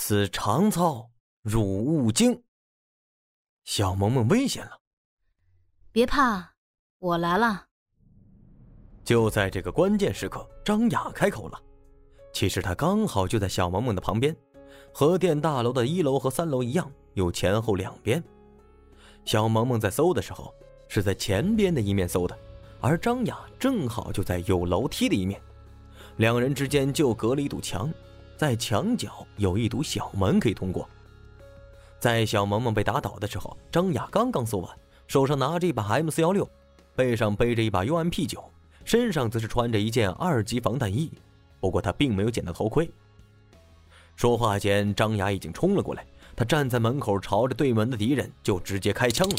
此长操汝勿惊。小萌萌危险了，别怕，我来了。就在这个关键时刻，张雅开口了。其实她刚好就在小萌萌的旁边，核电大楼的一楼和三楼一样，有前后两边。小萌萌在搜的时候是在前边的一面搜的，而张雅正好就在有楼梯的一面，两人之间就隔了一堵墙。在墙角有一堵小门可以通过。在小萌萌被打倒的时候，张雅刚刚搜完，手上拿着一把 M 四幺六，背上背着一把 UMP 九，身上则是穿着一件二级防弹衣。不过他并没有捡到头盔。说话间，张雅已经冲了过来，他站在门口，朝着对门的敌人就直接开枪了。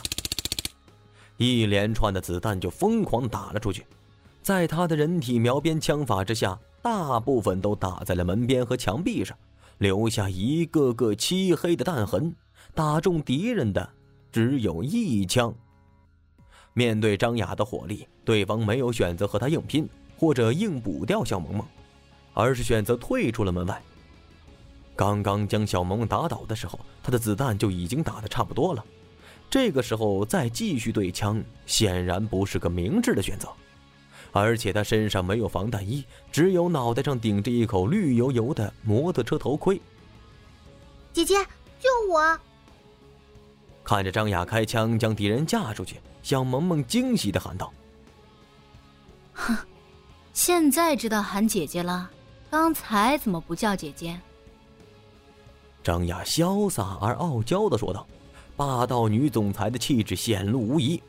一连串的子弹就疯狂打了出去，在他的人体描边枪法之下。大部分都打在了门边和墙壁上，留下一个个漆黑的弹痕。打中敌人的只有一枪。面对张雅的火力，对方没有选择和他硬拼或者硬补掉小萌萌，而是选择退出了门外。刚刚将小萌萌打倒的时候，他的子弹就已经打的差不多了。这个时候再继续对枪，显然不是个明智的选择。而且他身上没有防弹衣，只有脑袋上顶着一口绿油油的摩托车头盔。姐姐，救我！看着张雅开枪将敌人架出去，小萌萌惊喜的喊道：“哼，现在知道喊姐姐了，刚才怎么不叫姐姐？”张雅潇洒而傲娇的说道，霸道女总裁的气质显露无遗。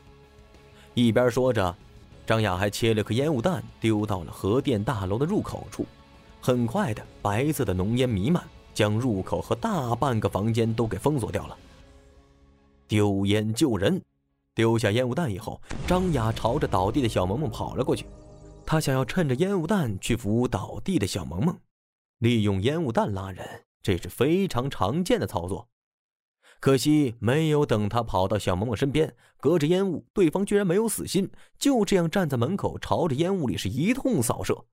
一边说着。张雅还切了颗烟雾弹，丢到了核电大楼的入口处。很快的，白色的浓烟弥漫，将入口和大半个房间都给封锁掉了。丢烟救人，丢下烟雾弹以后，张雅朝着倒地的小萌萌跑了过去。他想要趁着烟雾弹去扶倒地的小萌萌，利用烟雾弹拉人，这是非常常见的操作。可惜没有等他跑到小萌萌身边，隔着烟雾，对方居然没有死心，就这样站在门口，朝着烟雾里是一通扫射。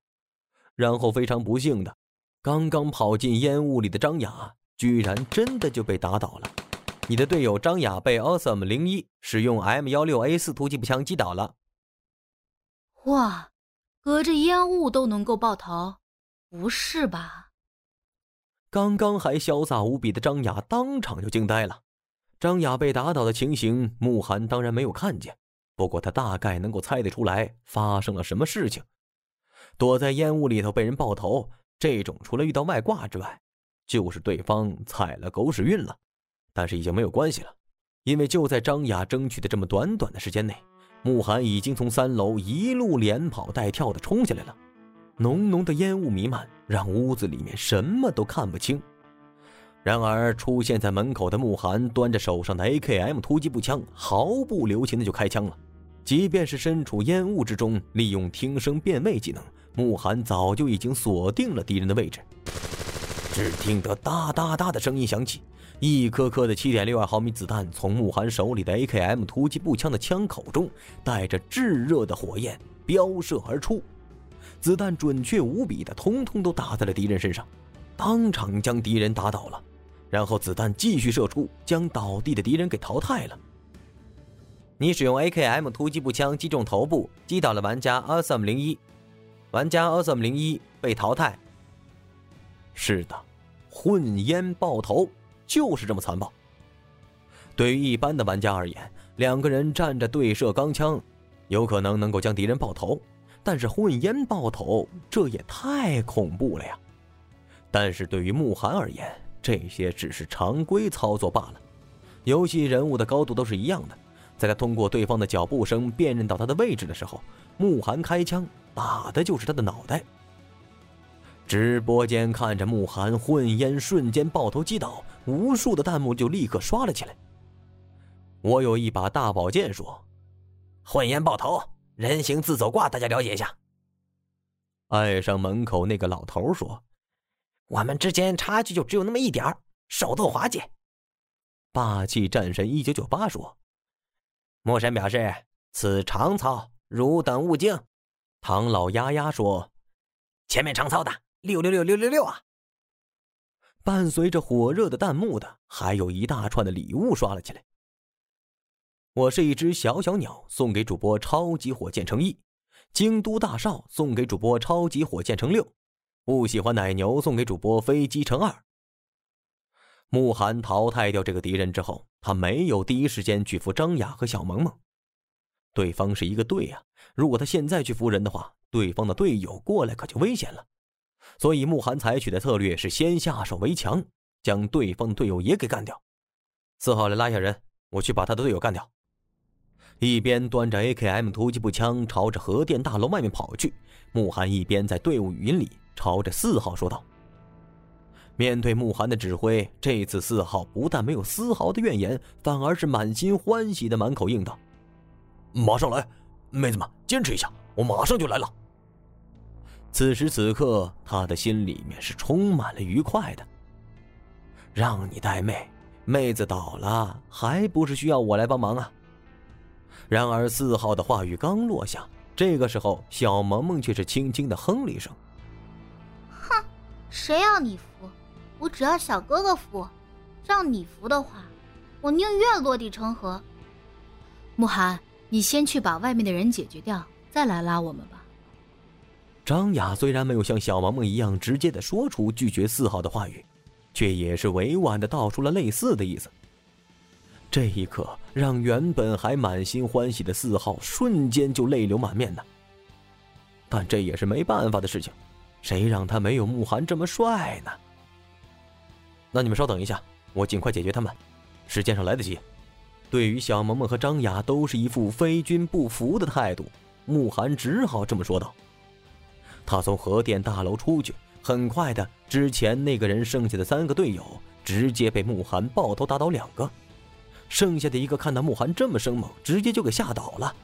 然后非常不幸的，刚刚跑进烟雾里的张雅，居然真的就被打倒了。你的队友张雅被 Awesome 零一使用 M 幺六 A 四突击步枪击倒了。哇，隔着烟雾都能够爆头，不是吧？刚刚还潇洒无比的张雅当场就惊呆了。张雅被打倒的情形，慕寒当然没有看见，不过他大概能够猜得出来发生了什么事情。躲在烟雾里头被人爆头，这种除了遇到外挂之外，就是对方踩了狗屎运了。但是已经没有关系了，因为就在张雅争取的这么短短的时间内，慕寒已经从三楼一路连跑带跳的冲下来了。浓浓的烟雾弥漫，让屋子里面什么都看不清。然而，出现在门口的慕寒端着手上的 AKM 突击步枪，毫不留情的就开枪了。即便是身处烟雾之中，利用听声辨位技能，慕寒早就已经锁定了敌人的位置。只听得哒哒哒的声音响起，一颗颗的7.62毫米子弹从慕寒手里的 AKM 突击步枪的枪口中，带着炙热的火焰飙射而出。子弹准确无比的，通通都打在了敌人身上，当场将敌人打倒了。然后子弹继续射出，将倒地的敌人给淘汰了。你使用 AKM 突击步枪击中头部，击倒了玩家 Awesome 零一，玩家 Awesome 零一被淘汰。是的，混烟爆头就是这么残暴。对于一般的玩家而言，两个人站着对射钢枪，有可能能够将敌人爆头。但是混烟爆头，这也太恐怖了呀！但是对于慕寒而言，这些只是常规操作罢了。游戏人物的高度都是一样的，在他通过对方的脚步声辨认到他的位置的时候，慕寒开枪打的就是他的脑袋。直播间看着慕寒混烟瞬间爆头击倒，无数的弹幕就立刻刷了起来。我有一把大宝剑，说：“混烟爆头。”人形自走挂，大家了解一下。爱上门口那个老头说：“我们之间差距就只有那么一点儿，手头滑解。”霸气战神一九九八说：“魔神表示此长操，汝等勿惊。”唐老丫丫说：“前面长操的六六六六六六啊！”伴随着火热的弹幕的，还有一大串的礼物刷了起来。我是一只小小鸟，送给主播超级火箭乘一；京都大少送给主播超级火箭乘六；不喜欢奶牛送给主播飞机乘二。慕寒淘汰掉这个敌人之后，他没有第一时间去扶张雅和小萌萌，对方是一个队呀，如果他现在去扶人的话，对方的队友过来可就危险了。所以慕寒采取的策略是先下手为强，将对方的队友也给干掉。四号来拉下人，我去把他的队友干掉。一边端着 AKM 突击步枪朝着核电大楼外面跑去，慕寒一边在队伍语音里朝着四号说道：“面对慕寒的指挥，这次四号不但没有丝毫的怨言，反而是满心欢喜的满口应道：‘马上来，妹子们，坚持一下，我马上就来了。’此时此刻，他的心里面是充满了愉快的。让你带妹，妹子倒了，还不是需要我来帮忙啊？”然而，四号的话语刚落下，这个时候，小萌萌却是轻轻的哼了一声：“哼，谁要你扶？我只要小哥哥扶。让你扶的话，我宁愿落地成盒。”慕寒，你先去把外面的人解决掉，再来拉我们吧。张雅虽然没有像小萌萌一样直接的说出拒绝四号的话语，却也是委婉的道出了类似的意思。这一刻，让原本还满心欢喜的四号瞬间就泪流满面呢。但这也是没办法的事情，谁让他没有慕寒这么帅呢？那你们稍等一下，我尽快解决他们，时间上来得及。对于小萌萌和张雅都是一副非君不服的态度，慕寒只好这么说道。他从核电大楼出去，很快的，之前那个人剩下的三个队友直接被慕寒爆头打倒两个。剩下的一个看到慕寒这么生猛，直接就给吓倒了。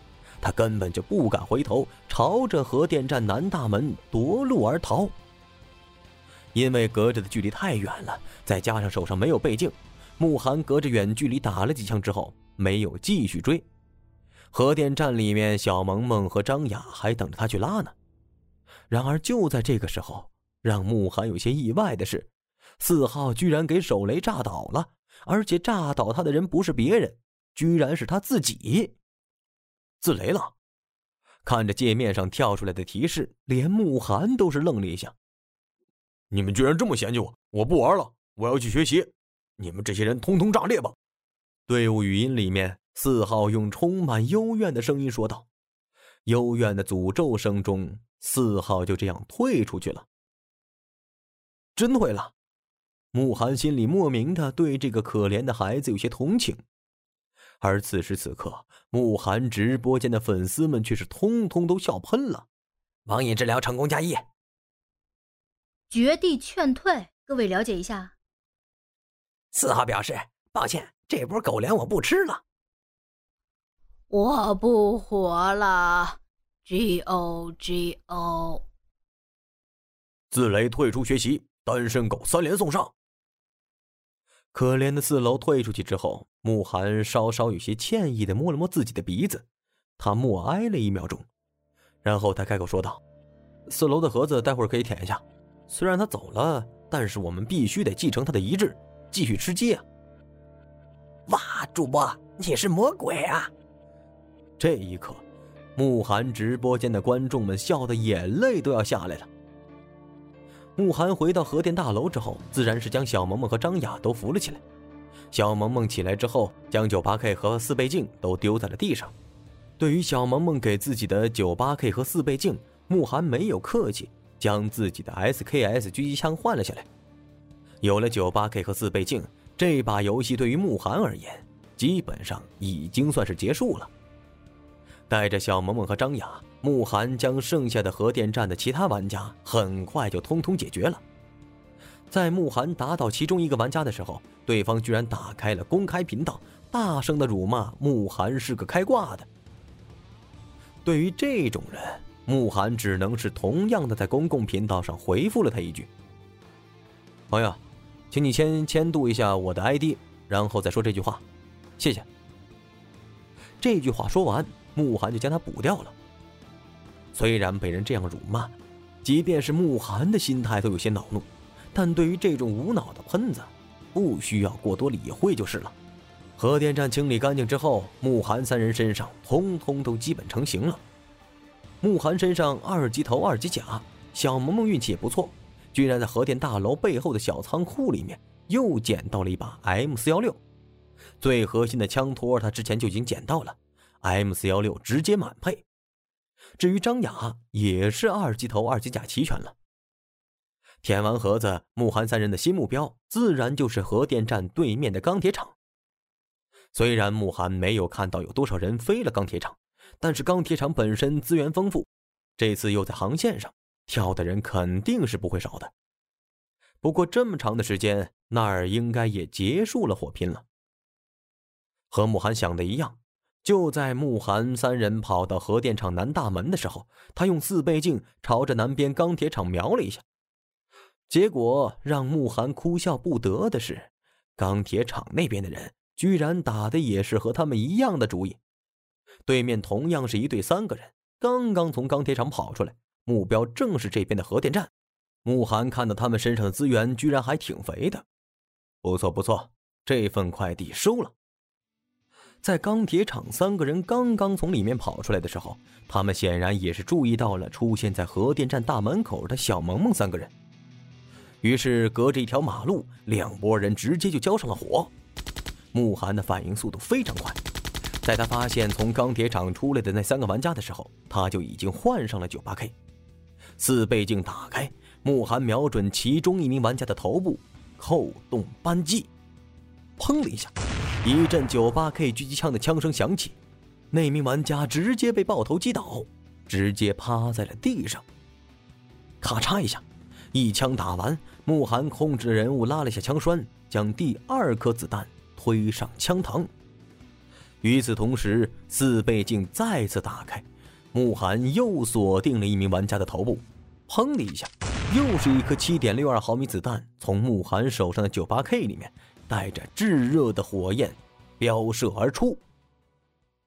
他根本就不敢回头，朝着核电站南大门夺路而逃。因为隔着的距离太远了，再加上手上没有倍镜，慕寒隔着远距离打了几枪之后，没有继续追。核电站里面，小萌萌和张雅还等着他去拉呢。然而就在这个时候，让慕寒有些意外的是，四号居然给手雷炸倒了。而且炸倒他的人不是别人，居然是他自己。自雷了！看着界面上跳出来的提示，连慕寒都是愣了一下。你们居然这么嫌弃我！我不玩了，我要去学习。你们这些人通通炸裂吧！队伍语音里面，四号用充满幽怨的声音说道。幽怨的诅咒声中，四号就这样退出去了。真退了。慕寒心里莫名的对这个可怜的孩子有些同情，而此时此刻，慕寒直播间的粉丝们却是通通都笑喷了。网瘾治疗成功加一，绝地劝退，各位了解一下。四号表示抱歉，这波狗粮我不吃了，我不活了。G O G O，自雷退出学习，单身狗三连送上。可怜的四楼退出去之后，慕寒稍稍有些歉意的摸了摸自己的鼻子，他默哀了一秒钟，然后他开口说道：“四楼的盒子待会儿可以舔一下，虽然他走了，但是我们必须得继承他的遗志，继续吃鸡啊！”哇，主播你是魔鬼啊！这一刻，慕寒直播间的观众们笑的眼泪都要下来了。慕寒回到核电大楼之后，自然是将小萌萌和张雅都扶了起来。小萌萌起来之后，将 98K 和四倍镜都丢在了地上。对于小萌萌给自己的 98K 和四倍镜，慕寒没有客气，将自己的 SKS 狙击枪换了下来。有了 98K 和四倍镜，这把游戏对于慕寒而言，基本上已经算是结束了。带着小萌萌和张雅。慕寒将剩下的核电站的其他玩家很快就通通解决了。在慕寒打倒其中一个玩家的时候，对方居然打开了公开频道，大声的辱骂慕寒是个开挂的。对于这种人，慕寒只能是同样的在公共频道上回复了他一句：“朋友，请你先签读一下我的 ID，然后再说这句话，谢谢。”这句话说完，慕寒就将他补掉了。虽然被人这样辱骂，即便是慕寒的心态都有些恼怒，但对于这种无脑的喷子，不需要过多理会就是了。核电站清理干净之后，慕寒三人身上通通都基本成型了。慕寒身上二级头、二级甲，小萌萌运气也不错，居然在核电大楼背后的小仓库里面又捡到了一把 M 四幺六。最核心的枪托，他之前就已经捡到了，M 四幺六直接满配。至于张雅，也是二级头、二级甲齐全了。填完盒子，慕寒三人的新目标自然就是核电站对面的钢铁厂。虽然慕寒没有看到有多少人飞了钢铁厂，但是钢铁厂本身资源丰富，这次又在航线上，跳的人肯定是不会少的。不过这么长的时间，那儿应该也结束了火拼了。和慕寒想的一样，就在慕寒三人跑到核电厂南大门的时候，他用四倍镜朝着南边钢铁厂瞄了一下。结果让慕寒哭笑不得的是，钢铁厂那边的人居然打的也是和他们一样的主意。对面同样是一队三个人，刚刚从钢铁厂跑出来，目标正是这边的核电站。慕寒看到他们身上的资源居然还挺肥的，不错不错，这份快递收了。在钢铁厂三个人刚刚从里面跑出来的时候，他们显然也是注意到了出现在核电站大门口的小萌萌三个人。于是，隔着一条马路，两拨人直接就交上了火。慕寒的反应速度非常快，在他发现从钢铁厂出来的那三个玩家的时候，他就已经换上了九八 K。四倍镜打开，慕寒瞄准其中一名玩家的头部，扣动扳机，砰的一下。一阵九八 K 狙击枪的枪声响起，那名玩家直接被爆头击倒，直接趴在了地上。咔嚓一下，一枪打完，慕寒控制人物拉了下枪栓，将第二颗子弹推上枪膛。与此同时，四倍镜再次打开，慕寒又锁定了一名玩家的头部，砰的一下，又是一颗七点六二毫米子弹从慕寒手上的九八 K 里面。带着炙热的火焰，飙射而出。